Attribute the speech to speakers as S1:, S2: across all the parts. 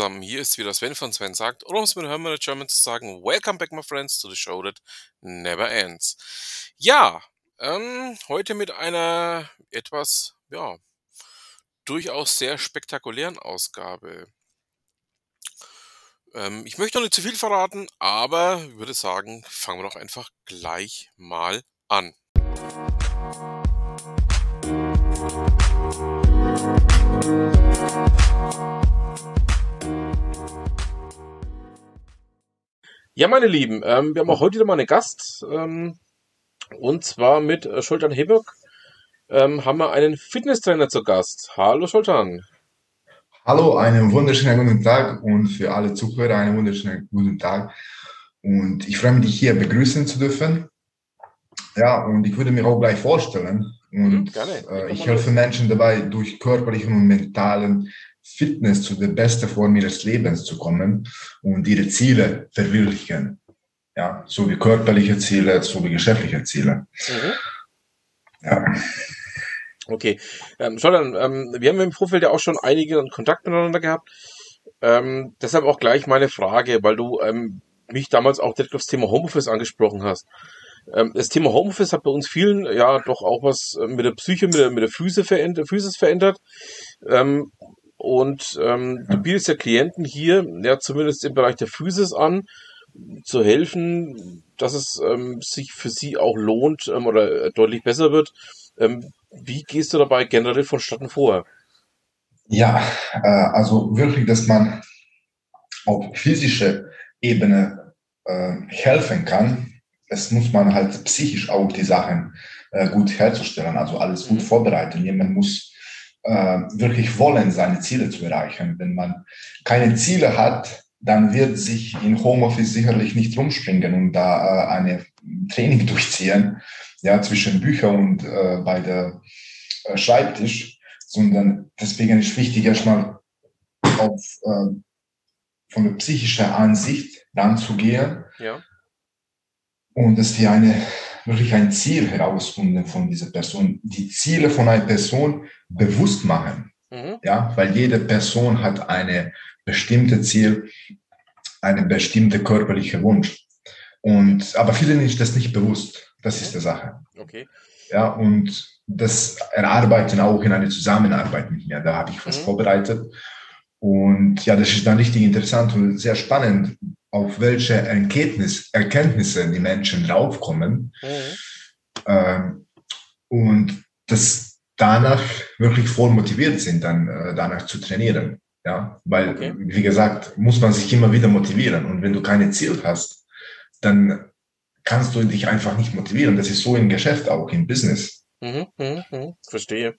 S1: zusammen, hier ist wieder Sven von Sven sagt, oder um es mit Hermann German zu sagen, Welcome back my friends to the show that never ends. Ja, ähm, heute mit einer etwas, ja, durchaus sehr spektakulären Ausgabe. Ähm, ich möchte noch nicht zu viel verraten, aber ich würde sagen, fangen wir doch einfach gleich mal an. Ja, meine Lieben, ähm, wir haben auch heute wieder mal einen Gast. Ähm, und zwar mit äh, Schultan Heberg ähm, haben wir einen Fitnesstrainer zu Gast. Hallo Schultan.
S2: Hallo, einen wunderschönen guten Tag und für alle Zuhörer einen wunderschönen guten Tag. Und ich freue mich, dich hier begrüßen zu dürfen. Ja, und ich würde mir auch gleich vorstellen. Und mhm, äh, ich helfe Menschen dabei, durch körperlichen und mentalen Fitness zu der besten Form ihres Lebens zu kommen und ihre Ziele verwirklichen. Ja, so wie körperliche Ziele, so wie geschäftliche Ziele. Mhm.
S1: Ja. Okay. Ähm, Jordan, ähm, wir haben im Vorfeld ja auch schon einige Kontakt miteinander gehabt. Ähm, deshalb auch gleich meine Frage, weil du ähm, mich damals auch direkt aufs Thema Homeoffice angesprochen hast. Ähm, das Thema Homeoffice hat bei uns vielen ja doch auch was äh, mit der Psyche, mit der, mit der Füße verändert, Physis verändert. Ähm, und ähm, du bietest ja Klienten hier, ja zumindest im Bereich der Physis an, zu helfen, dass es ähm, sich für sie auch lohnt ähm, oder äh, deutlich besser wird. Ähm, wie gehst du dabei generell vonstatten vor?
S2: Ja, äh, also wirklich, dass man auf physischer Ebene äh, helfen kann. Es muss man halt psychisch auch die Sachen äh, gut herzustellen, also alles gut mhm. vorbereiten. Jemand muss wirklich wollen, seine Ziele zu erreichen. Wenn man keine Ziele hat, dann wird sich in Homeoffice sicherlich nicht rumspringen und da äh, eine Training durchziehen, ja, zwischen Bücher und äh, bei der äh, Schreibtisch, sondern deswegen ist wichtig, erstmal auf, äh, von der psychischen Ansicht ranzugehen. Ja. Und dass wir eine wirklich ein Ziel herausfinden von dieser Person, die Ziele von einer Person bewusst machen. Mhm. Ja, weil jede Person hat eine bestimmte Ziel, eine bestimmte körperliche Wunsch. Und, aber vielen ist das nicht bewusst. Das ist die Sache. Okay. Ja, und das erarbeiten auch in einer Zusammenarbeit mit mir. Da habe ich was mhm. vorbereitet. Und ja, das ist dann richtig interessant und sehr spannend, auf welche Erkenntnis, Erkenntnisse die Menschen draufkommen. Mhm. Ähm, und das danach wirklich voll motiviert sind, dann äh, danach zu trainieren. Ja, weil, okay. wie gesagt, muss man sich immer wieder motivieren. Und wenn du keine Ziel hast, dann kannst du dich einfach nicht motivieren. Das ist so im Geschäft auch, im Business.
S1: Mhm, mh, mh, verstehe.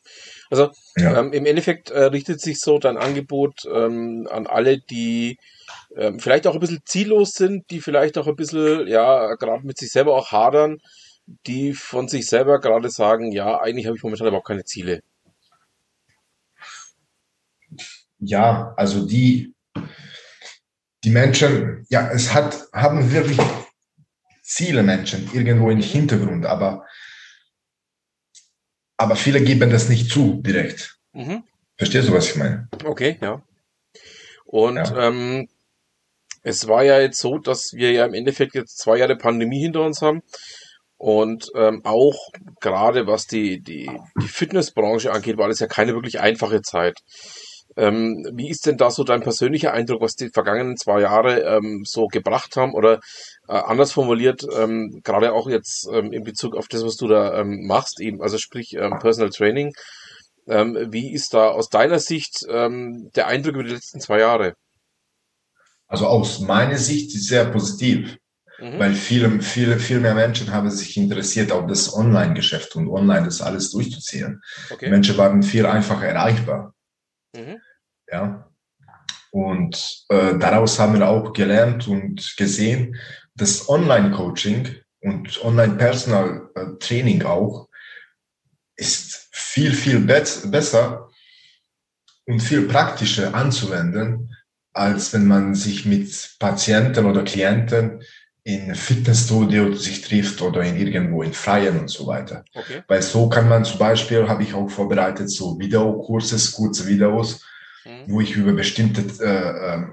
S1: Also ja. ähm, im Endeffekt äh, richtet sich so dein Angebot ähm, an alle, die ähm, vielleicht auch ein bisschen ziellos sind, die vielleicht auch ein bisschen, ja, gerade mit sich selber auch hadern, die von sich selber gerade sagen, ja, eigentlich habe ich momentan überhaupt keine Ziele.
S2: Ja, also die, die Menschen, ja, es hat, haben wirklich Ziele Menschen irgendwo im Hintergrund, aber, aber viele geben das nicht zu direkt. Mhm. Verstehst du, was ich meine?
S1: Okay, ja. Und ja. Ähm, es war ja jetzt so, dass wir ja im Endeffekt jetzt zwei Jahre Pandemie hinter uns haben. Und ähm, auch gerade was die, die, die Fitnessbranche angeht, war das ja keine wirklich einfache Zeit. Ähm, wie ist denn da so dein persönlicher Eindruck, was die vergangenen zwei Jahre ähm, so gebracht haben? Oder äh, anders formuliert, ähm, gerade auch jetzt ähm, in Bezug auf das, was du da ähm, machst, eben, also sprich ähm, Personal Training, wie ist da aus deiner Sicht der Eindruck über die letzten zwei Jahre?
S2: Also aus meiner Sicht sehr positiv, mhm. weil viele, viele, viel mehr Menschen haben sich interessiert auf das Online-Geschäft und online das alles durchzuziehen. Okay. Menschen waren viel einfacher erreichbar. Mhm. Ja. Und äh, daraus haben wir auch gelernt und gesehen, dass Online-Coaching und Online-Personal-Training auch ist viel, viel be besser und viel praktischer anzuwenden, als wenn man sich mit Patienten oder Klienten in Fitnessstudio sich trifft oder in irgendwo in Freien und so weiter. Okay. Weil so kann man zum Beispiel, habe ich auch vorbereitet, so Videokurse, kurze Videos, mhm. wo ich über bestimmte äh, äh,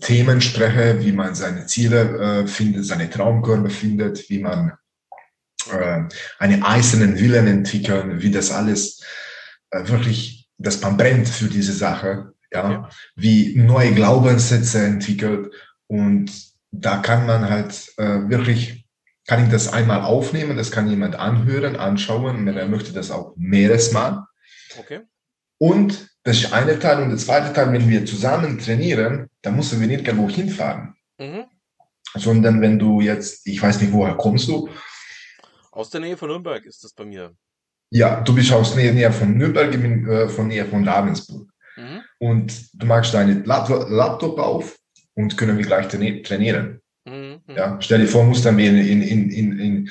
S2: Themen spreche, wie man seine Ziele äh, findet, seine Traumkörbe findet, wie man äh, einen eisernen Willen entwickeln, wie das alles äh, wirklich, dass man brennt für diese Sache, ja, ja. wie neue Glaubenssätze entwickelt und da kann man halt äh, wirklich, kann ich das einmal aufnehmen, das kann jemand anhören, anschauen, wenn er möchte das auch mehres Mal. Okay. Und das ist eine Teil und der zweite Teil, wenn wir zusammen trainieren, dann müssen wir nicht irgendwo hinfahren. Mhm. Sondern wenn du jetzt, ich weiß nicht, woher kommst du?
S1: Aus der Nähe von Nürnberg ist das bei mir.
S2: Ja, du bist aus Nähe, Nähe von Nürnberg, ich bin äh, von Nähe von Ravensburg. Mhm. Und du machst deinen Laptop auf und können wir gleich trainieren. Mhm. Ja, stell dir vor, musst dann in, in, in, in,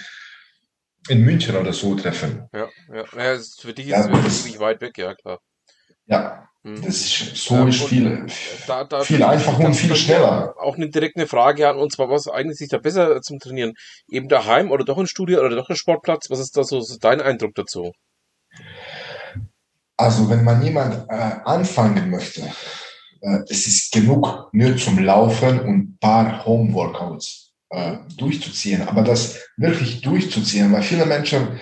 S2: in München oder so treffen.
S1: Ja, ja. ja für dich ist ja, es wirklich weit weg, ja klar.
S2: Ja, mhm. das ist so ist viel, da, da viel einfacher und viel schneller.
S1: Auch eine direkte Frage an, und zwar, was eignet sich da besser zum Trainieren? Eben daheim oder doch ein Studio oder doch ein Sportplatz? Was ist da so, so dein Eindruck dazu?
S2: Also, wenn man jemand äh, anfangen möchte, es ist genug nur zum Laufen und paar Home-Workouts äh, durchzuziehen. Aber das wirklich durchzuziehen, weil viele Menschen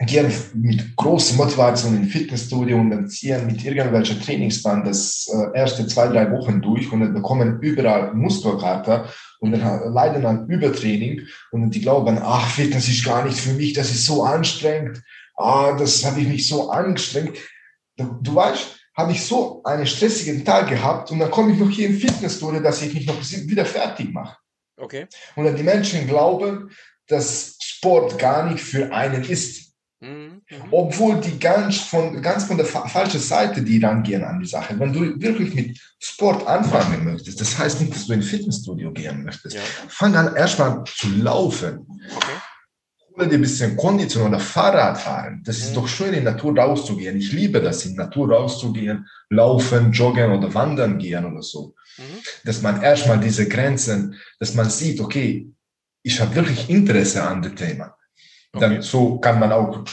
S2: gehen mit großer Motivation in Fitnessstudio und dann ziehen mit irgendwelchen Trainingsplan das äh, erste zwei, drei Wochen durch und dann bekommen überall Muskelkater und dann leiden an Übertraining und die glauben, ach, Fitness ist gar nicht für mich, das ist so anstrengend, ah, das habe ich mich so angestrengt. Du, du weißt, habe ich so einen stressigen Tag gehabt und dann komme ich noch hier im Fitnessstudio, dass ich mich noch wieder fertig mache. Okay. Und dann die Menschen glauben, dass Sport gar nicht für einen ist. Mhm. Obwohl die ganz von, ganz von der fa falschen Seite die rangehen an die Sache. Wenn du wirklich mit Sport anfangen möchtest, das heißt nicht, dass du in ein Fitnessstudio gehen möchtest. Ja. Fang an erstmal zu laufen. Okay hole dir ein bisschen Kondition oder Fahrrad fahren. Das ist mhm. doch schön, in Natur rauszugehen. Ich liebe das, in Natur rauszugehen, laufen, joggen oder wandern gehen oder so. Mhm. Dass man erstmal diese Grenzen, dass man sieht, okay, ich habe wirklich Interesse an dem Thema. Okay. Dann so kann man auch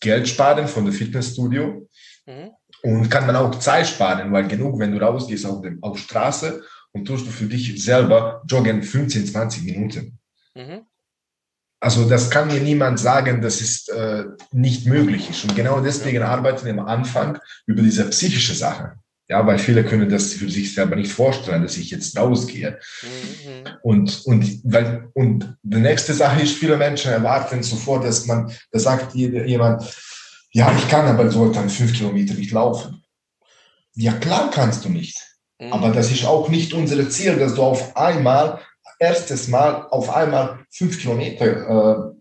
S2: Geld sparen von dem Fitnessstudio mhm. und kann man auch Zeit sparen, weil genug, wenn du rausgehst auf, dem, auf Straße und tust du für dich selber joggen 15, 20 Minuten. Mhm. Also das kann mir niemand sagen, dass es äh, nicht möglich ist. Und genau deswegen arbeiten wir am Anfang über diese psychische Sache. Ja, weil viele können das für sich selber nicht vorstellen, dass ich jetzt rausgehe. Mhm. Und, und, weil, und die nächste Sache ist, viele Menschen erwarten sofort, dass man, da sagt jemand, ja, ich kann aber so dann fünf Kilometer nicht laufen. Ja, klar kannst du nicht. Mhm. Aber das ist auch nicht unser Ziel, dass du auf einmal erstes Mal auf einmal fünf Kilometer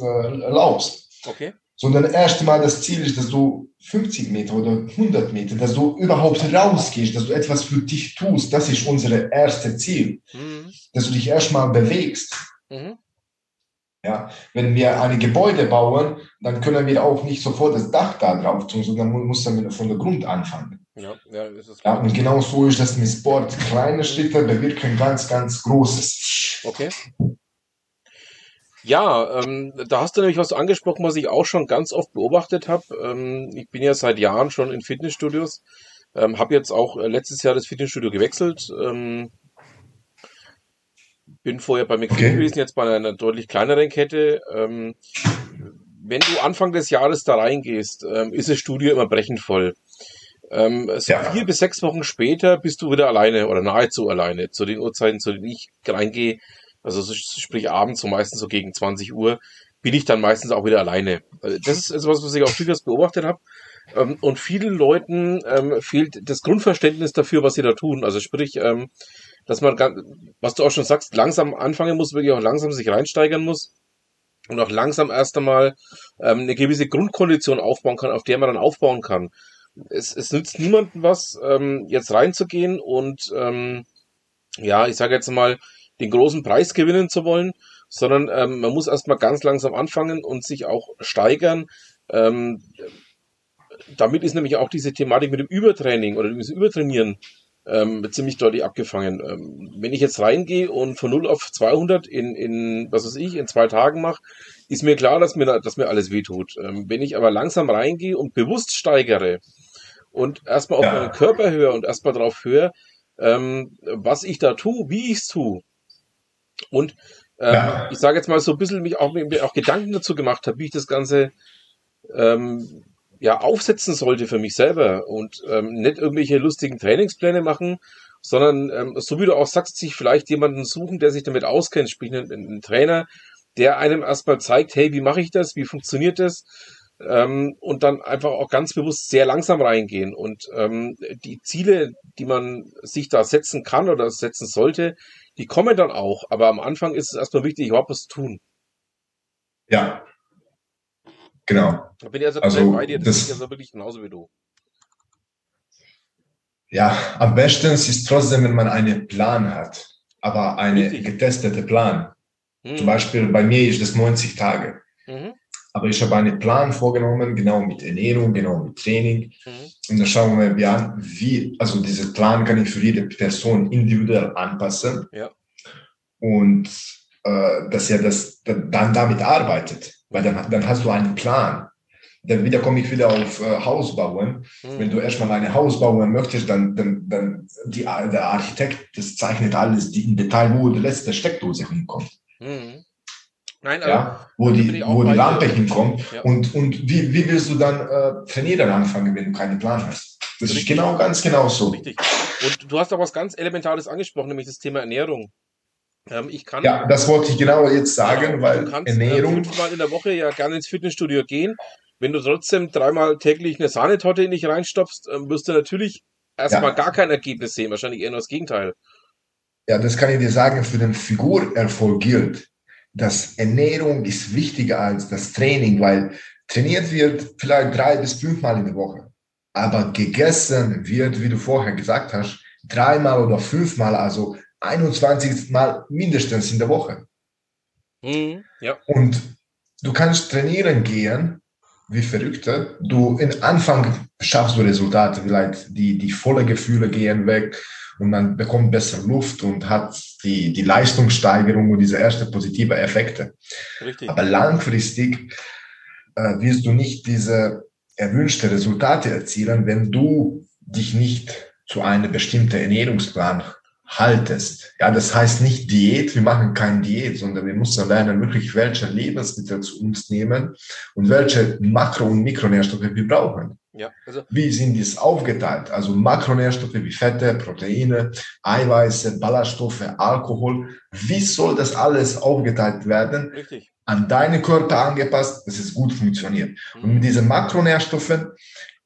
S2: äh, äh, laufst. Okay. Sondern erst Mal das Ziel ist, dass du 50 Meter oder 100 Meter, dass du überhaupt rausgehst, dass du etwas für dich tust. Das ist unser erstes Ziel. Mhm. Dass du dich erstmal bewegst. Mhm. Ja, wenn wir ein Gebäude bauen, dann können wir auch nicht sofort das Dach da drauf tun, sondern man muss dann von der Grund anfangen. Ja, ja, das ist ja, und genau so ist das mit Sport. Kleine Schritte bewirken ganz, ganz Großes.
S1: Okay. Ja, ähm, da hast du nämlich was angesprochen, was ich auch schon ganz oft beobachtet habe. Ähm, ich bin ja seit Jahren schon in Fitnessstudios, ähm, habe jetzt auch äh, letztes Jahr das Fitnessstudio gewechselt. Ähm, bin vorher bei McFit okay. gewesen, jetzt bei einer deutlich kleineren Kette. Ähm, wenn du Anfang des Jahres da reingehst, ähm, ist das Studio immer brechend voll. Ähm, so ja. vier bis sechs Wochen später bist du wieder alleine oder nahezu alleine. Zu den Uhrzeiten, zu denen ich reingehe, also sprich abends, so meistens so gegen 20 Uhr, bin ich dann meistens auch wieder alleine. Also das ist etwas, was ich auch durchaus beobachtet habe. Ähm, und vielen Leuten ähm, fehlt das Grundverständnis dafür, was sie da tun. Also sprich, ähm, dass man, was du auch schon sagst, langsam anfangen muss, wirklich auch langsam sich reinsteigern muss und auch langsam erst einmal ähm, eine gewisse Grundkondition aufbauen kann, auf der man dann aufbauen kann es, es nützt niemandem was, ähm, jetzt reinzugehen und ähm, ja, ich sage jetzt mal, den großen Preis gewinnen zu wollen, sondern ähm, man muss erstmal ganz langsam anfangen und sich auch steigern. Ähm, damit ist nämlich auch diese Thematik mit dem Übertraining oder dem Übertrainieren ähm, ziemlich deutlich abgefangen. Ähm, wenn ich jetzt reingehe und von 0 auf 200 in, in was weiß ich, in zwei Tagen mache, ist mir klar, dass mir, dass mir alles wehtut. Ähm, wenn ich aber langsam reingehe und bewusst steigere, und erstmal auf ja. meinen Körper höre und erstmal drauf höre, ähm, was ich da tue, wie ich es tue. Und ähm, ja. ich sage jetzt mal so ein bisschen mich auch, mir auch Gedanken dazu gemacht habe, wie ich das Ganze ähm, ja aufsetzen sollte für mich selber und ähm, nicht irgendwelche lustigen Trainingspläne machen, sondern ähm, so wie du auch sagst, sich vielleicht jemanden suchen, der sich damit auskennt, sprich einen, einen Trainer, der einem erstmal zeigt, hey, wie mache ich das, wie funktioniert das, ähm, und dann einfach auch ganz bewusst sehr langsam reingehen. Und ähm, die Ziele, die man sich da setzen kann oder setzen sollte, die kommen dann auch. Aber am Anfang ist es erstmal wichtig, überhaupt was zu tun.
S2: Ja. Genau.
S1: Da bin ich also, also bei dir, das, das ist also wirklich genauso wie du.
S2: Ja, am besten ist es trotzdem, wenn man einen Plan hat, aber eine Richtig. getestete Plan. Mhm. Zum Beispiel bei mir ist das 90 Tage. Mhm. Aber ich habe einen Plan vorgenommen, genau mit Ernährung, genau mit Training. Mhm. Und dann schauen wir mal an, wie, also dieser Plan kann ich für jede Person individuell anpassen. Ja. Und äh, dass er das dann damit arbeitet. Weil dann, dann hast du einen Plan. Dann wieder komme ich wieder auf äh, Haus bauen. Mhm. Wenn du erstmal ein Haus bauen möchtest, dann, dann, dann die, der Architekt, das zeichnet alles die, im Detail, wo die letzte Steckdose hinkommt. Mhm. Nein, ja, wo die, wo die Lampe hinkommt. Ja. Und, und wie, wie willst du dann äh, trainieren anfangen, wenn du keinen Plan hast? Das Richtig. ist genau, ganz genau so. Richtig.
S1: Und du hast auch was ganz Elementares angesprochen, nämlich das Thema Ernährung.
S2: Ähm, ich kann, ja, das wollte ich genau jetzt sagen, genau, weil
S1: du kannst, äh, Ernährung. Äh, fünfmal in der Woche ja gerne ins Fitnessstudio gehen. Wenn du trotzdem dreimal täglich eine Sahnetorte in dich reinstopfst, äh, wirst du natürlich erstmal ja. gar kein Ergebnis sehen, wahrscheinlich eher nur das Gegenteil.
S2: Ja, das kann ich dir sagen, für den Figurerfolg gilt dass Ernährung ist wichtiger als das Training, weil trainiert wird vielleicht drei bis fünfmal in der Woche. Aber gegessen wird, wie du vorher gesagt hast, dreimal oder fünfmal, also 21 Mal mindestens in der Woche. Mhm, ja. Und du kannst trainieren gehen, wie Verrückte. Du, in Anfang schaffst du Resultate, vielleicht die, die volle Gefühle gehen weg und man bekommt besser Luft und hat die, die Leistungssteigerung und diese ersten positive Effekte. Richtig. Aber langfristig äh, wirst du nicht diese erwünschte Resultate erzielen, wenn du dich nicht zu einem bestimmten Ernährungsplan haltest. Ja, das heißt nicht Diät, wir machen keine Diät, sondern wir müssen lernen, wirklich welche Lebensmittel zu uns nehmen und welche Makro- und Mikronährstoffe wir brauchen. Ja, also wie sind dies aufgeteilt? Also Makronährstoffe wie Fette, Proteine, Eiweiße, Ballaststoffe, Alkohol. Wie soll das alles aufgeteilt werden? Richtig. An deine Körper angepasst, dass es gut funktioniert. Mhm. Und mit diesen Makronährstoffen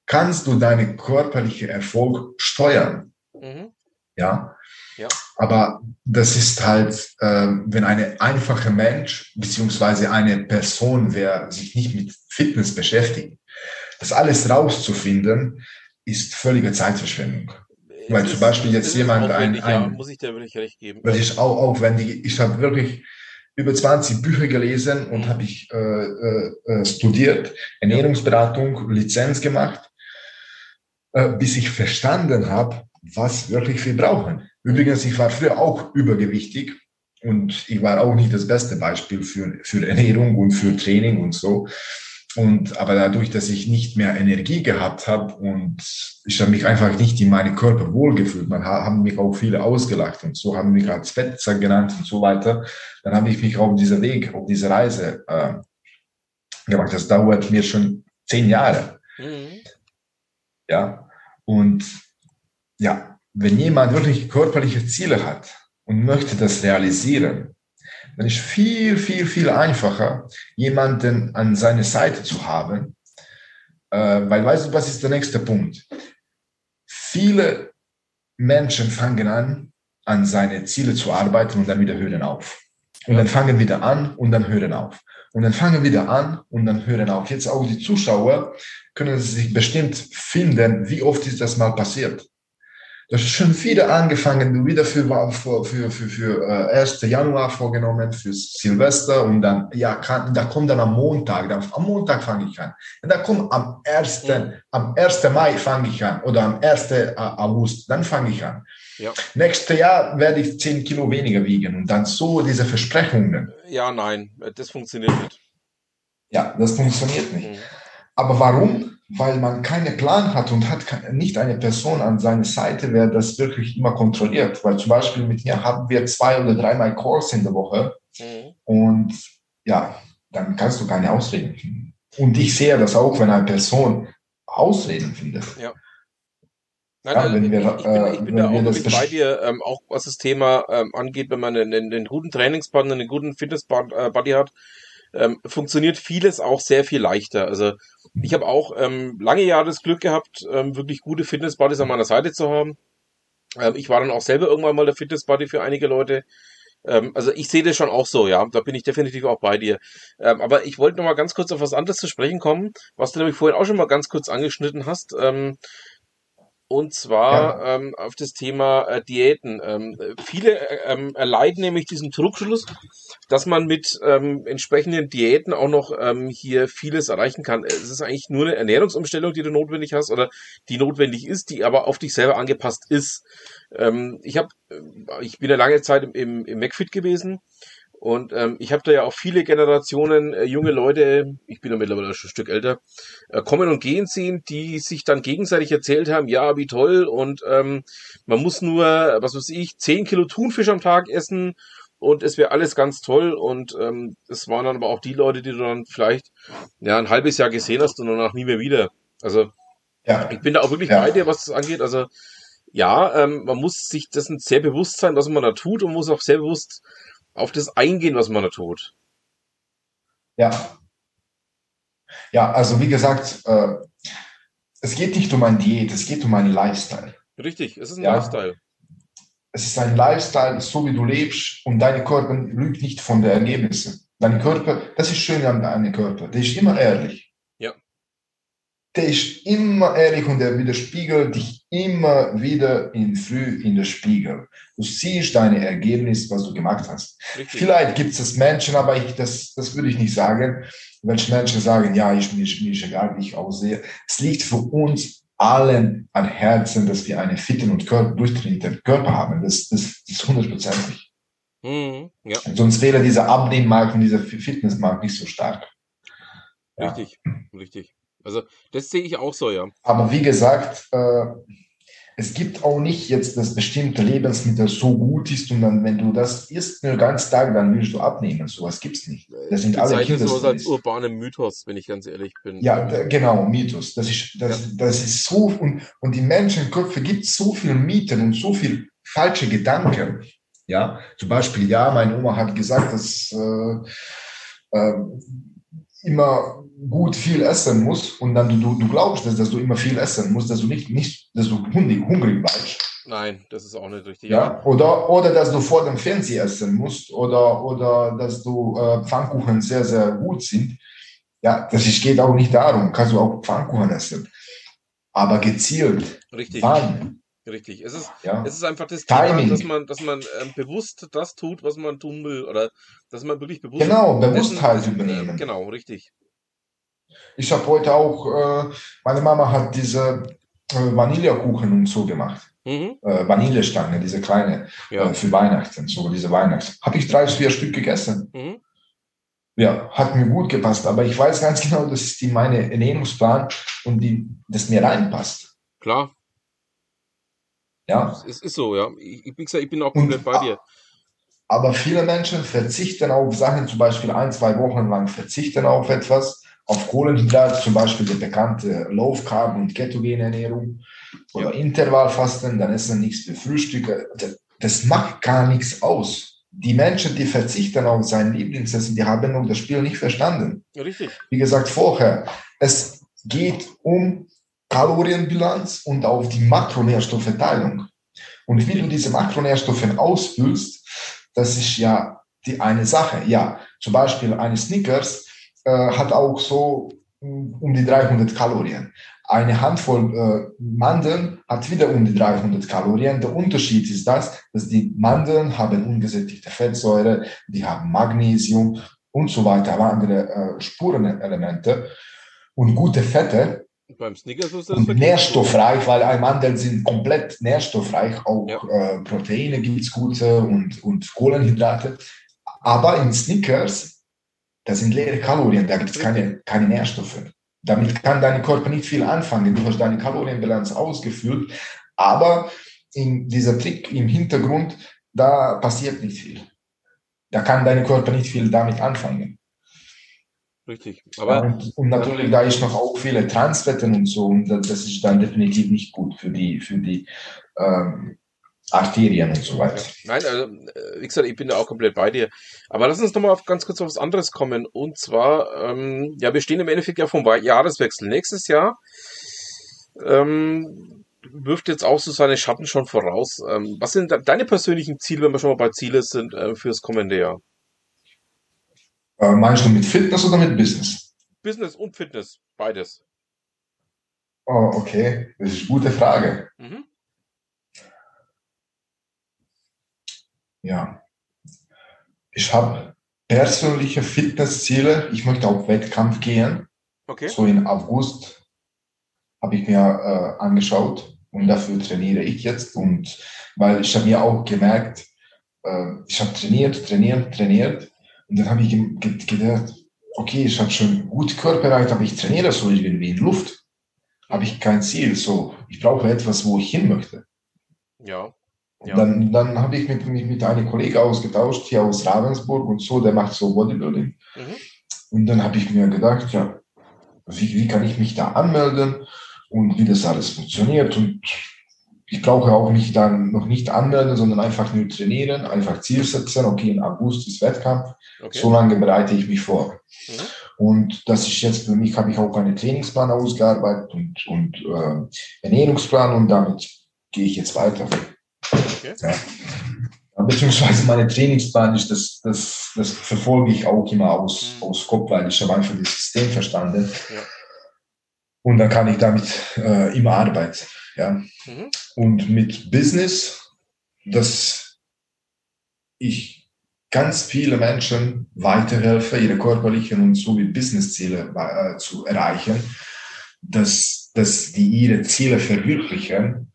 S2: kannst du deinen körperlichen Erfolg steuern. Mhm. Ja? ja. Aber das ist halt, äh, wenn eine einfache Mensch beziehungsweise eine Person, wer sich nicht mit Fitness beschäftigt, das alles rauszufinden, ist völlige Zeitverschwendung. Es Weil zum Beispiel jetzt jemand ein, ein ja,
S1: muss ich dir wirklich recht geben.
S2: Das ist auch aufwendig. Ich habe wirklich über 20 Bücher gelesen und habe ich äh, äh, äh, studiert, Ernährungsberatung, Lizenz gemacht, äh, bis ich verstanden habe, was wirklich wir brauchen. Übrigens, ich war früher auch übergewichtig und ich war auch nicht das beste Beispiel für, für Ernährung und für Training und so. Und aber dadurch, dass ich nicht mehr Energie gehabt habe und ich habe mich einfach nicht in meinem Körper wohlgefühlt, man haben mich auch viele ausgelacht und so haben mich als Fettsack genannt und so weiter, dann habe ich mich auf dieser Weg, auf diese Reise äh, gemacht. Das dauert mir schon zehn Jahre. Mhm. Ja, und ja, wenn jemand wirklich körperliche Ziele hat und möchte das realisieren, dann ist viel, viel, viel einfacher, jemanden an seiner Seite zu haben. Äh, weil weißt du, was ist der nächste Punkt? Viele Menschen fangen an, an seine Ziele zu arbeiten und dann wieder hören auf. Und dann fangen wieder an und dann hören auf. Und dann fangen wieder an und dann hören auf. Jetzt auch die Zuschauer können sich bestimmt finden, wie oft ist das mal passiert. Du hast schon wieder angefangen, du wieder für, für, für, für, für äh, 1. Januar vorgenommen, für Silvester und dann, ja, kann, da kommt dann am Montag, dann, am Montag fange ich an. Und dann kommt am 1. Mhm. am 1. Mai fange ich an oder am 1. August, dann fange ich an. Ja. Nächstes Jahr werde ich 10 Kilo weniger wiegen und dann so diese Versprechungen.
S1: Ja, nein, das funktioniert nicht.
S2: Ja, das funktioniert nicht. Mhm. Aber warum? Weil man keinen Plan hat und hat nicht eine Person an seiner Seite, wer das wirklich immer kontrolliert. Weil zum Beispiel mit mir haben wir zwei oder dreimal Calls in der Woche mhm. und ja, dann kannst du keine Ausreden finden. Und ich sehe das auch, wenn eine Person Ausreden findet.
S1: Ja. Nein, ja, wenn wir, ich, bin, ich bin da auch wirklich bei dir, ähm, auch was das Thema ähm, angeht, wenn man einen, einen guten Trainingspartner, einen guten Fitness-Buddy hat, ähm, funktioniert vieles auch sehr viel leichter. Also ich habe auch ähm, lange Jahre das Glück gehabt, ähm, wirklich gute Fitness-Buddies an meiner Seite zu haben. Ähm, ich war dann auch selber irgendwann mal der Fitness-Buddy für einige Leute. Ähm, also ich sehe das schon auch so, ja. Da bin ich definitiv auch bei dir. Ähm, aber ich wollte noch mal ganz kurz auf was anderes zu sprechen kommen, was du nämlich vorhin auch schon mal ganz kurz angeschnitten hast. Ähm, und zwar ja. ähm, auf das Thema äh, Diäten. Ähm, viele äh, ähm, erleiden nämlich diesen Trugschluss, dass man mit ähm, entsprechenden Diäten auch noch ähm, hier vieles erreichen kann. Es ist eigentlich nur eine Ernährungsumstellung, die du notwendig hast oder die notwendig ist, die aber auf dich selber angepasst ist. Ähm, ich habe, äh, ich bin ja lange Zeit im, im, im McFit gewesen und ähm, ich habe da ja auch viele Generationen äh, junge Leute, ich bin ja mittlerweile schon ein Stück älter, äh, kommen und gehen sehen, die sich dann gegenseitig erzählt haben, ja, wie toll und ähm, man muss nur, was weiß ich, 10 Kilo Thunfisch am Tag essen und es wäre alles ganz toll und ähm, es waren dann aber auch die Leute, die du dann vielleicht ja ein halbes Jahr gesehen hast und danach nie mehr wieder. Also ja. ich bin da auch wirklich ja. bei dir, was das angeht. Also ja, ähm, man muss sich dessen sehr bewusst sein, was man da tut und muss auch sehr bewusst auf das eingehen, was man da tut.
S2: Ja. Ja, also wie gesagt, äh, es geht nicht um ein Diät, es geht um einen Lifestyle.
S1: Richtig, es ist ein ja? Lifestyle.
S2: Es ist ein Lifestyle, so wie du lebst und deine Körper lügt nicht von den Ergebnissen. Dein Körper, das ist schön an deinem Körper, der ist immer ehrlich der ist immer ehrlich und der widerspiegelt dich immer wieder in früh in der Spiegel. Du siehst deine Ergebnisse, was du gemacht hast. Richtig. Vielleicht gibt es Menschen, aber ich, das, das würde ich nicht sagen. Welche Menschen sagen, ja, ich, mir, mir ist egal, wie ich aussehe. Es liegt für uns allen an Herzen, dass wir einen fitten und durchtrainierten Körper haben. Das, das, das ist hundertprozentig. Mhm, ja. Sonst wäre dieser Abnehmmarkt und dieser Fitnessmarkt nicht so stark.
S1: Ja. Richtig, richtig. Also das sehe ich auch so, ja.
S2: Aber wie gesagt, äh, es gibt auch nicht jetzt, dass bestimmte Lebensmittel so gut ist und dann, wenn du das isst nur ganz Tag, dann willst du abnehmen. Sowas gibt es nicht.
S1: Das sind alle sowas als urbane Mythos, wenn ich ganz ehrlich bin.
S2: Ja, genau, Mythos. Das ist, das, ja. das ist so, und, und die Menschenköpfe gibt so viel Mythen und so viel falsche Gedanken. Ja, zum Beispiel, ja, meine Oma hat gesagt, dass äh, äh, immer gut viel essen musst und dann du, du glaubst, dass, dass du immer viel essen musst, dass du nicht, nicht dass du hungrig, hungrig bleibst.
S1: Nein, das ist auch nicht richtig.
S2: Ja? Oder, oder dass du vor dem Fernseher essen musst oder, oder dass du äh, Pfannkuchen sehr, sehr gut sind. Ja, das ist, geht auch nicht darum. Kannst du auch Pfannkuchen essen. Aber gezielt.
S1: Richtig. Wann? Richtig. Es ist, ja. es ist einfach das Timing. Thema, dass man, dass man ähm, bewusst das tut, was man tun will. Oder dass man wirklich bewusst.
S2: Genau, Bewusstheit übernehmen.
S1: Äh, genau, richtig.
S2: Ich habe heute auch, äh, meine Mama hat diese äh, Vanillekuchen und so gemacht. Mhm. Äh, Vanillestange, diese kleine ja. äh, für Weihnachten, so diese Weihnachten. Habe ich drei, vier Stück gegessen. Mhm. Ja, hat mir gut gepasst, aber ich weiß ganz genau, das ist die meine Ernährungsplan und die, das mir reinpasst.
S1: Klar. Ja. Es ist so, ja. Ich, wie gesagt, ich bin auch komplett bei dir.
S2: Aber viele Menschen verzichten auf Sachen, zum Beispiel ein, zwei Wochen lang verzichten auf etwas auf Kohlenhydrate, zum Beispiel die bekannte Low Carb und Ketogene Ernährung oder ja. Intervallfasten, dann essen nichts für Frühstücke. Das macht gar nichts aus. Die Menschen, die verzichten auf sein Lieblingsessen, die haben noch das Spiel nicht verstanden.
S1: Richtig.
S2: Wie gesagt vorher, es geht um Kalorienbilanz und auf die Makronährstoffverteilung. Und wie du diese Makronährstoffe ausfüllst, das ist ja die eine Sache. Ja, zum Beispiel eine Snickers äh, hat auch so mm, um die 300 Kalorien. Eine Handvoll äh, Mandeln hat wieder um die 300 Kalorien. Der Unterschied ist das, dass die Mandeln haben ungesättigte Fettsäure, die haben Magnesium und so weiter, aber andere äh, Spurenelemente und gute Fette.
S1: Beim Snickers
S2: ist das nährstoffreich, weil ein Mandeln sind komplett nährstoffreich, auch ja. äh, Proteine gibt es gute und, und Kohlenhydrate. Aber in Snickers das sind leere Kalorien, da gibt es keine, keine Nährstoffe. Damit kann dein Körper nicht viel anfangen. Du hast deine Kalorienbilanz ausgefüllt, aber in dieser Trick im Hintergrund, da passiert nicht viel. Da kann dein Körper nicht viel damit anfangen.
S1: Richtig.
S2: Aber und, und natürlich, da ist noch auch viele Transfetten und so, und das ist dann definitiv nicht gut für die, für die ähm, Arterien und so weiter.
S1: Nein, also, äh, wie gesagt, ich bin da auch komplett bei dir. Aber lass uns nochmal auf ganz kurz auf was anderes kommen. Und zwar, ähm, ja, wir stehen im Endeffekt ja vom Jahreswechsel. Nächstes Jahr ähm, wirft jetzt auch so seine Schatten schon voraus. Ähm, was sind deine persönlichen Ziele, wenn wir schon mal bei Ziele sind, äh, fürs kommende Jahr?
S2: Äh, meinst du mit Fitness oder mit Business?
S1: Business und Fitness, beides.
S2: Oh, okay, das ist eine gute Frage. Mhm. Ja, ich habe persönliche Fitnessziele. Ich möchte auf Wettkampf gehen. Okay. So in August habe ich mir äh, angeschaut und dafür trainiere ich jetzt. Und weil ich habe mir auch gemerkt, äh, ich habe trainiert, trainiert, trainiert und dann habe ich gedacht, okay, ich habe schon gut Körperreicht, aber ich trainiere so irgendwie in Luft. Habe ich kein Ziel. So, ich brauche etwas, wo ich hin möchte.
S1: Ja.
S2: ja. Dann, dann habe ich mich mit, mit einem Kollegen ausgetauscht, hier aus Ravensburg und so, der macht so Bodybuilding. Mhm. Und dann habe ich mir gedacht, ja, wie, wie kann ich mich da anmelden und wie das alles funktioniert. Und ich brauche auch nicht dann noch nicht anmelden, sondern einfach nur trainieren, einfach Ziel setzen. Okay, im August ist Wettkampf. Okay. So lange bereite ich mich vor. Mhm. Und das ist jetzt für mich, habe ich auch einen Trainingsplan ausgearbeitet und, und äh, Ernährungsplan und damit gehe ich jetzt weiter. Okay. Ja. Beziehungsweise meine Trainingsplan ist, das, das, das verfolge ich auch immer aus, mhm. aus Kopf, weil ich habe einfach das System verstanden. Ja. Und dann kann ich damit äh, immer arbeiten. Ja. Mhm. Und mit Business, dass ich ganz viele Menschen weiterhelfe, ihre körperlichen und sowie Businessziele äh, zu erreichen, dass, dass die ihre Ziele verwirklichen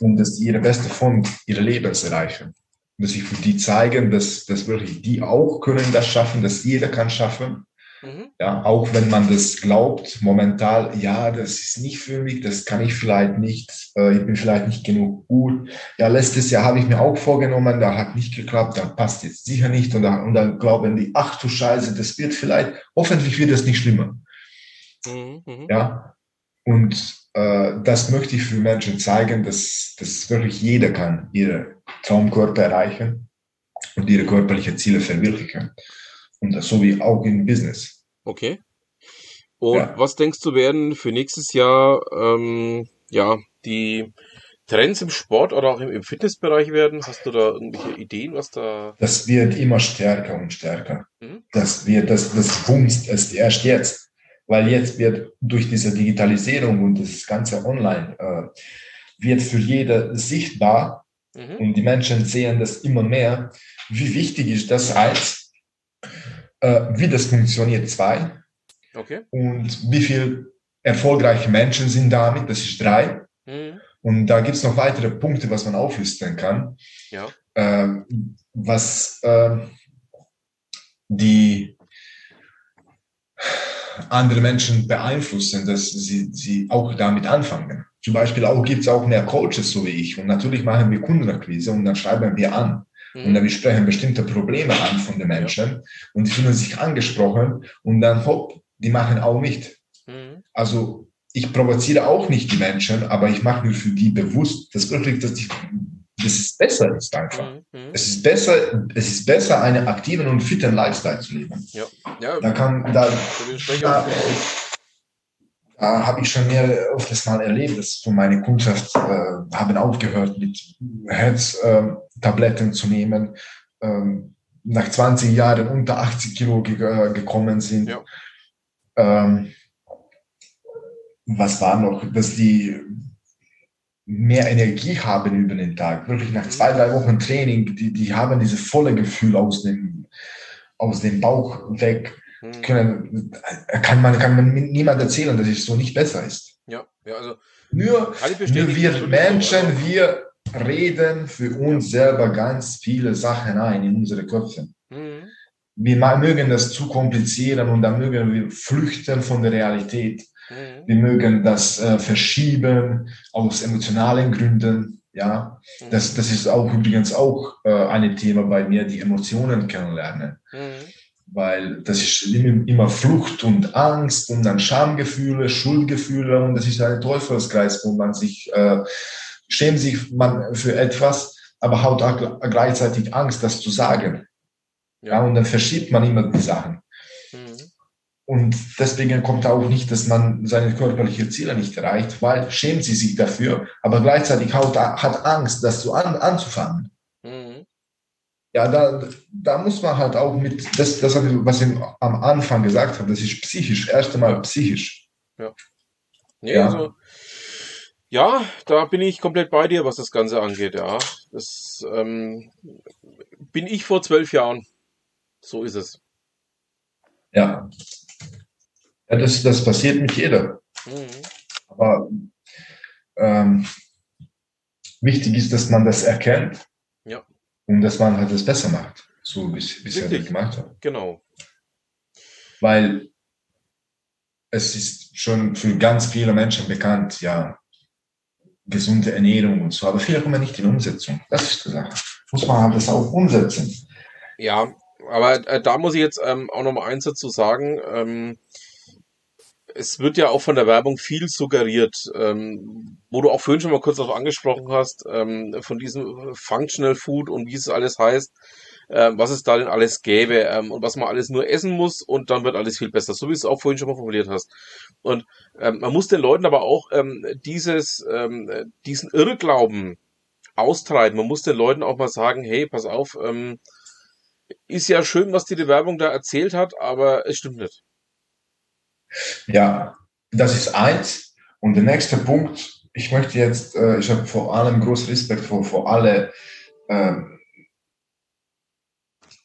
S2: und dass die ihre beste Form ihres Lebens erreichen. Dass ich für die zeigen, dass, dass wirklich die auch können das schaffen, dass jeder kann schaffen Mhm. Ja, auch wenn man das glaubt, momentan, ja, das ist nicht für mich, das kann ich vielleicht nicht, äh, ich bin vielleicht nicht genug gut. Ja, letztes Jahr habe ich mir auch vorgenommen, da hat nicht geklappt, da passt jetzt sicher nicht. Und, da, und dann glauben die, ach du Scheiße, das wird vielleicht, hoffentlich wird es nicht schlimmer. Mhm. mhm. Ja, und äh, das möchte ich für Menschen zeigen, dass, dass wirklich jeder kann ihre Traumkörper erreichen und ihre körperlichen Ziele verwirklichen. Und das so wie auch im Business.
S1: Okay. Und ja. was denkst du werden für nächstes Jahr ähm, ja die Trends im Sport oder auch im, im, Fitnessbereich werden? Hast du da irgendwelche Ideen, was da?
S2: Das wird immer stärker und stärker. Mhm. Das wird, das, das bumst es erst jetzt, weil jetzt wird durch diese Digitalisierung und das ganze Online äh, wird für jeder sichtbar mhm. und die Menschen sehen das immer mehr. Wie wichtig ist das als äh, wie das funktioniert, zwei. Okay. Und wie viele erfolgreiche Menschen sind damit, das ist drei. Mhm. Und da gibt es noch weitere Punkte, was man auflisten kann. Ja. Äh, was äh, die andere Menschen beeinflussen, dass sie, sie auch damit anfangen. Zum Beispiel auch gibt es auch mehr Coaches, so wie ich. Und natürlich machen wir Kundenakquise und dann schreiben wir an. Und dann wir sprechen bestimmte Probleme an von den Menschen und die fühlen sich angesprochen und dann hopp, die machen auch nicht. Mhm. Also ich provoziere auch nicht die Menschen, aber ich mache mir für die bewusst, dass wirklich, dass ich, das ist besser ist einfach. Mhm. mhm. Es ist besser, es ist besser, einen aktiven und fitten Lifestyle zu leben. Ja. Ja, da kann, da, da, da habe ich schon mehr öfters mal erlebt, dass von meiner Kundschaft äh, haben aufgehört mit Herztabletten äh, zu nehmen, ähm, nach 20 Jahren unter 80 Kilo ge äh, gekommen sind. Ja. Ähm, was war noch, dass die mehr Energie haben über den Tag. Wirklich nach zwei, drei Wochen Training, die, die haben dieses volle Gefühl aus dem, aus dem Bauch weg. Können, kann man, kann man niemand erzählen, dass es so nicht besser ist.
S1: Ja, ja, also.
S2: Nur, nur wir Menschen, wir reden für uns selber ganz viele Sachen ein in unsere Köpfe. Mhm. wir mögen das zu komplizieren und dann mögen wir flüchten von der Realität. Mhm. Wir mögen das äh, verschieben aus emotionalen Gründen. Ja, mhm. das, das ist auch übrigens auch äh, ein Thema bei mir, die Emotionen kennenlernen. Mhm. Weil das ist immer Flucht und Angst und dann Schamgefühle, Schuldgefühle und das ist ein Teufelskreis, wo man sich äh, schämt sich man für etwas, aber hat auch gleichzeitig Angst, das zu sagen. Ja, und dann verschiebt man immer die Sachen. Mhm. Und deswegen kommt auch nicht, dass man seine körperlichen Ziele nicht erreicht, weil schämt sie sich dafür, aber gleichzeitig hat, hat Angst, das zu an, anzufangen. Ja, da, da muss man halt auch mit, das, das was ich am Anfang gesagt habe, das ist psychisch, erst einmal psychisch.
S1: Ja. Nee, ja. Also, ja, da bin ich komplett bei dir, was das Ganze angeht, ja. Das ähm, bin ich vor zwölf Jahren. So ist es.
S2: Ja. Ja, das, das passiert mit jeder. Mhm. Aber ähm, wichtig ist, dass man das erkennt. Und dass man halt das besser macht, so wie es bisher gemacht hat.
S1: Genau.
S2: Weil es ist schon für ganz viele Menschen bekannt, ja, gesunde Ernährung und so, aber viele kommen nicht in Umsetzung. Das ist die Sache. Muss man halt das auch umsetzen.
S1: Ja, aber äh, da muss ich jetzt ähm, auch noch mal eins dazu sagen. Ähm, es wird ja auch von der Werbung viel suggeriert, ähm, wo du auch vorhin schon mal kurz darauf angesprochen hast, ähm, von diesem Functional Food und wie es alles heißt, äh, was es da denn alles gäbe ähm, und was man alles nur essen muss und dann wird alles viel besser, so wie es auch vorhin schon mal formuliert hast. Und ähm, man muss den Leuten aber auch ähm, dieses, ähm, diesen Irrglauben austreiben. Man muss den Leuten auch mal sagen, hey, pass auf, ähm, ist ja schön, was dir die Werbung da erzählt hat, aber es stimmt nicht.
S2: Ja, das ist eins. Und der nächste Punkt, ich möchte jetzt, äh, ich habe vor allem großen Respekt vor, vor alle äh,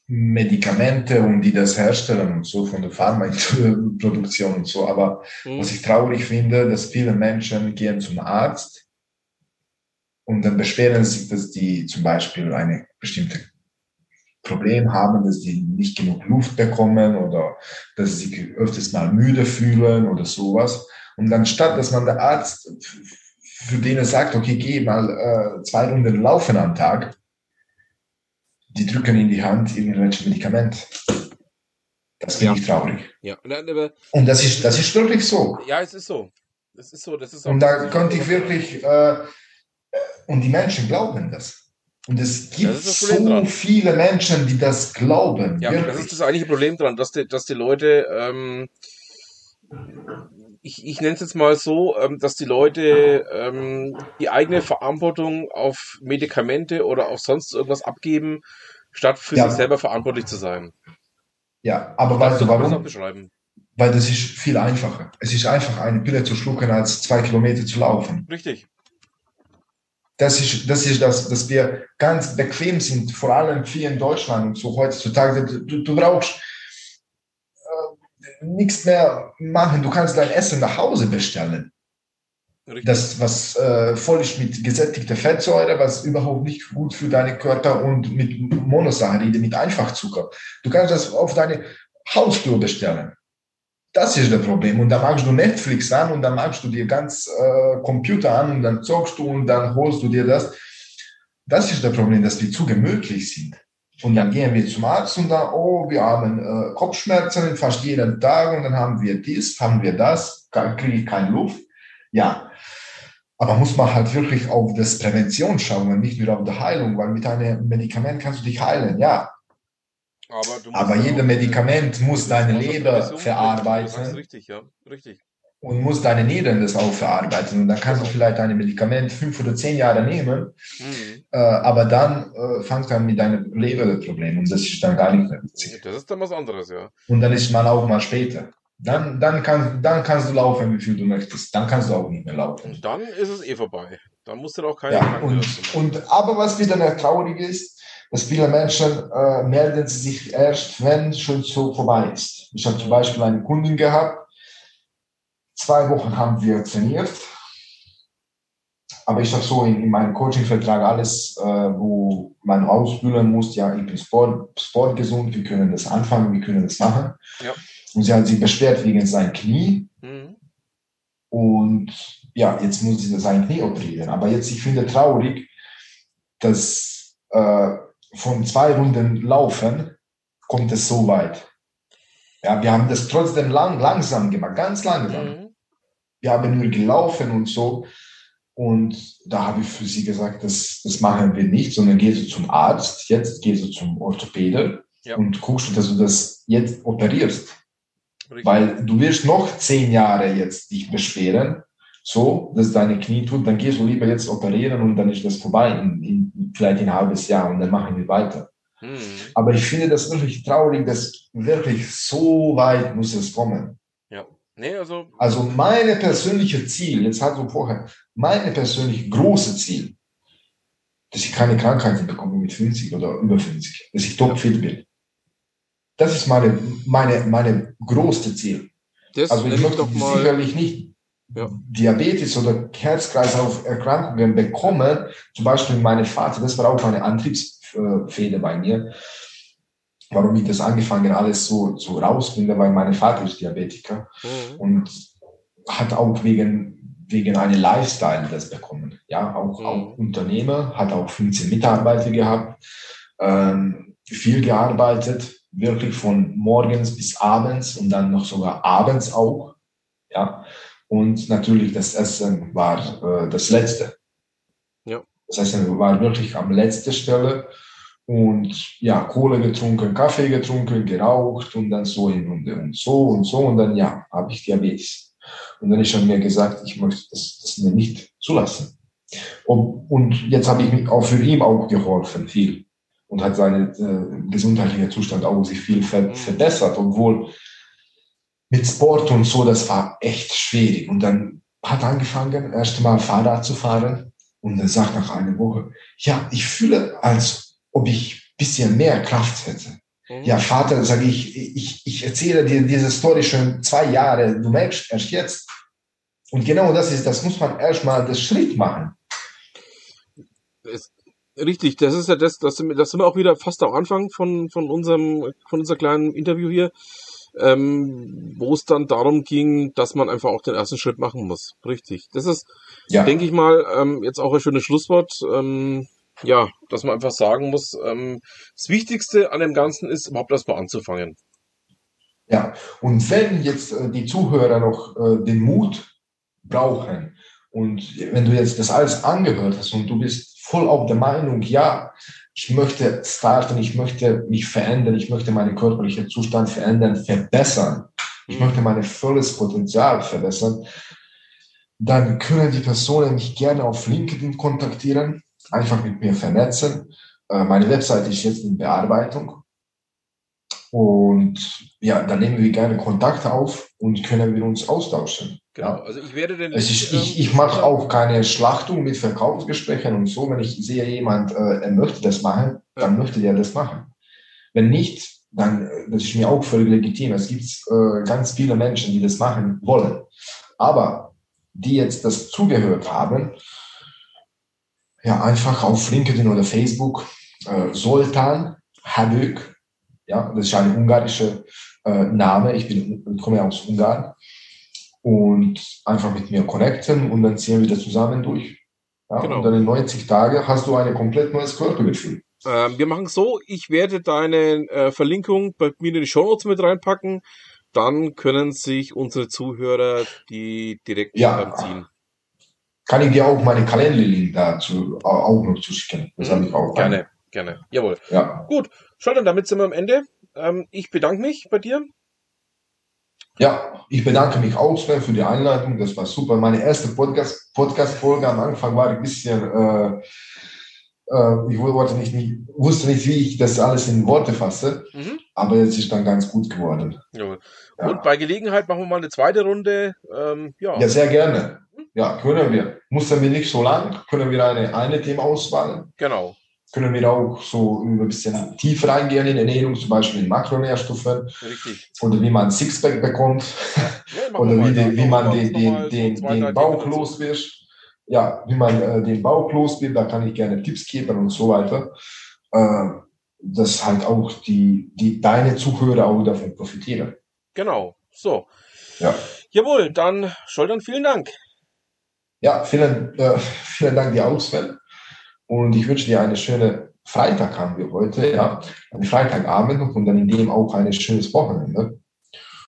S2: Medikamente und die das herstellen und so von der Pharmaproduktion und so. Aber mhm. was ich traurig finde, dass viele Menschen gehen zum Arzt und dann beschweren sich, dass die zum Beispiel eine bestimmte Problem haben, dass die nicht genug Luft bekommen oder dass sie sich öfters mal müde fühlen oder sowas. Und dann statt, dass man der Arzt für den er sagt, okay, geh mal äh, zwei Runden laufen am Tag, die drücken in die Hand irgendwelche Medikament. Das finde ja. ich traurig.
S1: Ja.
S2: Und das ist, das ist wirklich so.
S1: Ja, es ist so. Das ist so. Das ist
S2: und da könnte ich wirklich, äh, und die Menschen glauben das. Und es gibt so dran. viele Menschen, die das glauben.
S1: Ja, wirklich. das ist das eigentliche Problem dran, dass die, dass die Leute, ähm, ich, ich nenne es jetzt mal so, ähm, dass die Leute ähm, die eigene Verantwortung auf Medikamente oder auf sonst irgendwas abgeben, statt für ja. sich selber verantwortlich zu sein.
S2: Ja, aber weißt du warum? Weil das ist viel einfacher. Es ist einfacher, eine Pille zu schlucken, als zwei Kilometer zu laufen.
S1: Richtig.
S2: Das ist, das ist das, dass wir ganz bequem sind, vor allem hier in Deutschland und so heutzutage. Du, du brauchst nichts mehr machen. Du kannst dein Essen nach Hause bestellen. Richtig. Das, was äh, voll ist mit gesättigter Fettsäure, was überhaupt nicht gut für deinen Körper und mit Monosaccharide, mit Einfachzucker. Du kannst das auf deine Haustür bestellen. Das ist das Problem. Und dann machst du Netflix an und dann machst du dir ganz äh, Computer an und dann zockst du und dann holst du dir das. Das ist das Problem, dass wir zu gemütlich sind. Und dann gehen wir zum Arzt und dann, oh, wir haben äh, Kopfschmerzen fast jeden Tag und dann haben wir dies, haben wir das, kriege ich keine Luft. Ja, aber muss man halt wirklich auf das Prävention schauen und nicht nur auf die Heilung, weil mit einem Medikament kannst du dich heilen, ja. Aber, aber jedes Medikament muss deine Leber verarbeiten.
S1: Richtig, ja, richtig
S2: und musst deine Nieren das auch verarbeiten. Und dann kannst du vielleicht dein Medikament fünf oder zehn Jahre nehmen, mhm. äh, aber dann äh, fangst du an mit deinem Leberproblem und das ist dann gar nicht mehr
S1: witzig. Das ist dann was anderes, ja.
S2: Und dann ist man auch mal später. Dann, dann, kann, dann kannst du laufen, wie viel du möchtest. Dann kannst du auch nicht mehr laufen.
S1: Und dann ist es eh vorbei. Dann musst du auch keine
S2: ja, und, und Aber was wieder traurig ist, dass viele Menschen äh, melden sich erst, wenn schon so vorbei ist. Ich habe zum Beispiel eine Kundin gehabt, Zwei Wochen haben wir trainiert. aber ich habe so in, in meinem Coaching-Vertrag alles, äh, wo man ausfüllen muss, ja, ich bin Sport, sportgesund, wir können das anfangen, wir können das machen. Ja. Und sie hat sich beschwert wegen seinem Knie. Mhm. Und ja, jetzt muss sie sein Knie operieren. Aber jetzt, ich finde traurig, dass äh, von zwei Runden Laufen kommt es so weit. Ja, wir haben das trotzdem lang, langsam gemacht, ganz langsam. Mhm. Wir haben nur gelaufen und so. Und da habe ich für sie gesagt, das, das machen wir nicht, sondern gehst du zum Arzt, jetzt gehst du zum Orthopäden ja. und guckst, dass du das jetzt operierst. Richtig. Weil du wirst noch zehn Jahre jetzt dich beschweren, so, dass deine Knie tut, dann gehst du lieber jetzt operieren und dann ist das vorbei, in, in, vielleicht in ein halbes Jahr und dann machen wir weiter. Hm. Aber ich finde das wirklich traurig, dass wirklich so weit muss es kommen.
S1: Ja. Nee, also,
S2: also meine persönliche Ziel, jetzt hat so vorher, meine persönlich große Ziel, dass ich keine Krankheiten bekomme mit 50 oder über 50, dass ich topfit bin. Das ist meine, meine, meine größte Ziel. Das also ich möchte sicherlich nicht ja. Diabetes oder Herz-Kreislauf-Erkrankungen bekommen. Zum Beispiel meine Vater, das war auch eine Antriebsfehde bei mir. Warum ich das angefangen alles so, so rausfinde, weil mein Vater ist Diabetiker mhm. und hat auch wegen, wegen einem Lifestyle das bekommen. Ja, auch, mhm. auch Unternehmer, hat auch 15 Mitarbeiter gehabt, ähm, viel gearbeitet, wirklich von morgens bis abends und dann noch sogar abends auch. Ja, und natürlich das Essen war äh, das Letzte. Ja. Das Essen war wirklich am letzten Stelle und ja, Kohle getrunken, Kaffee getrunken, geraucht und dann so in Runde und so und so und dann ja, habe ich Diabetes. Und dann ist er mir gesagt, ich möchte das, das mir nicht zulassen. Und, und jetzt habe ich mich auch für ihn auch geholfen, viel. Und hat seinen äh, gesundheitlichen Zustand auch sich viel ver mhm. verbessert, obwohl mit Sport und so, das war echt schwierig. Und dann hat angefangen, erst mal Fahrrad zu fahren. Und er sagt nach einer Woche, ja, ich fühle, als ob ich bisschen mehr Kraft hätte. Mhm. Ja, Vater, sage ich, ich, ich erzähle dir diese Story schon zwei Jahre. Du merkst erst jetzt. Und genau das ist, das muss man erstmal das Schritt machen.
S1: Es, richtig, das ist ja das, das, das sind wir auch wieder fast am Anfang von, von unserem, von unser kleinen Interview hier ähm, wo es dann darum ging, dass man einfach auch den ersten Schritt machen muss. Richtig. Das ist, ja. denke ich mal, ähm, jetzt auch ein schönes Schlusswort. Ähm, ja, dass man einfach sagen muss, ähm, das Wichtigste an dem Ganzen ist, überhaupt erstmal anzufangen.
S2: Ja, und wenn jetzt äh, die Zuhörer noch äh, den Mut brauchen und wenn du jetzt das alles angehört hast und du bist voll auf der Meinung, ja, ich möchte starten, ich möchte mich verändern, ich möchte meinen körperlichen Zustand verändern, verbessern, ich mhm. möchte mein volles Potenzial verbessern, dann können die Personen mich gerne auf LinkedIn kontaktieren, einfach mit mir vernetzen. Äh, meine Webseite ist jetzt in Bearbeitung. Und ja, dann nehmen wir gerne Kontakt auf und können wir uns austauschen.
S1: Genau, also ich werde den.
S2: Es ist, ich ich mache auch keine Schlachtung mit Verkaufsgesprächen und so. Wenn ich sehe, jemand, äh, er möchte das machen, dann möchte der das machen. Wenn nicht, dann, äh, das ist mir auch völlig legitim. Es gibt äh, ganz viele Menschen, die das machen wollen. Aber die jetzt das zugehört haben, ja, einfach auf LinkedIn oder Facebook, äh, Soltan Habük, ja, das ist ein ungarischer äh, Name. Ich bin, ich komme aus Ungarn und einfach mit mir connecten und dann ziehen wir das zusammen durch. Ja, genau. Und dann in 90 Tagen hast du ein komplett neues Körpergefühl.
S1: Ähm, wir machen so, ich werde deine äh, Verlinkung bei mir in die Show Notes mit reinpacken. Dann können sich unsere Zuhörer die direkt
S2: ja, ziehen. Kann ich dir auch meine Kalenderlink dazu auch noch zuschicken.
S1: Das mhm, habe ich auch. Gerne, gerne. Jawohl. Ja. Gut, dann, damit sind wir am Ende. Ähm, ich bedanke mich bei dir.
S2: Ja, ich bedanke mich auch Sven für die Einleitung. Das war super. Meine erste Podcast, Podcast-Folge am Anfang war ein bisschen, äh, äh, ich wollte nicht, nicht, wusste nicht, wie ich das alles in Worte fasse, mhm. aber jetzt ist dann ganz gut geworden.
S1: Ja. Ja. Und bei Gelegenheit machen wir mal eine zweite Runde. Ähm,
S2: ja. ja, sehr gerne. Ja, können wir. Mussten wir nicht so lang, können wir eine, eine Thema auswählen.
S1: Genau
S2: können wir auch so ein bisschen tiefer reingehen in Ernährung, zum Beispiel in Makronährstoffe Richtig. oder wie man Sixpack bekommt ja, oder wie, die, wie man den, den, den, den Bauch los wird. ja, wie man äh, den Bauch los wird, da kann ich gerne Tipps geben und so weiter. Äh, dass halt auch die, die deine Zuhörer auch davon profitieren.
S1: Genau, so.
S2: Ja.
S1: Jawohl, dann Scholdern, vielen Dank.
S2: Ja, vielen, äh, vielen Dank dir auch, Sven. Und ich wünsche dir eine schöne Freitag haben wir heute, ja. Ein Freitagabend und dann in dem auch ein schönes Wochenende.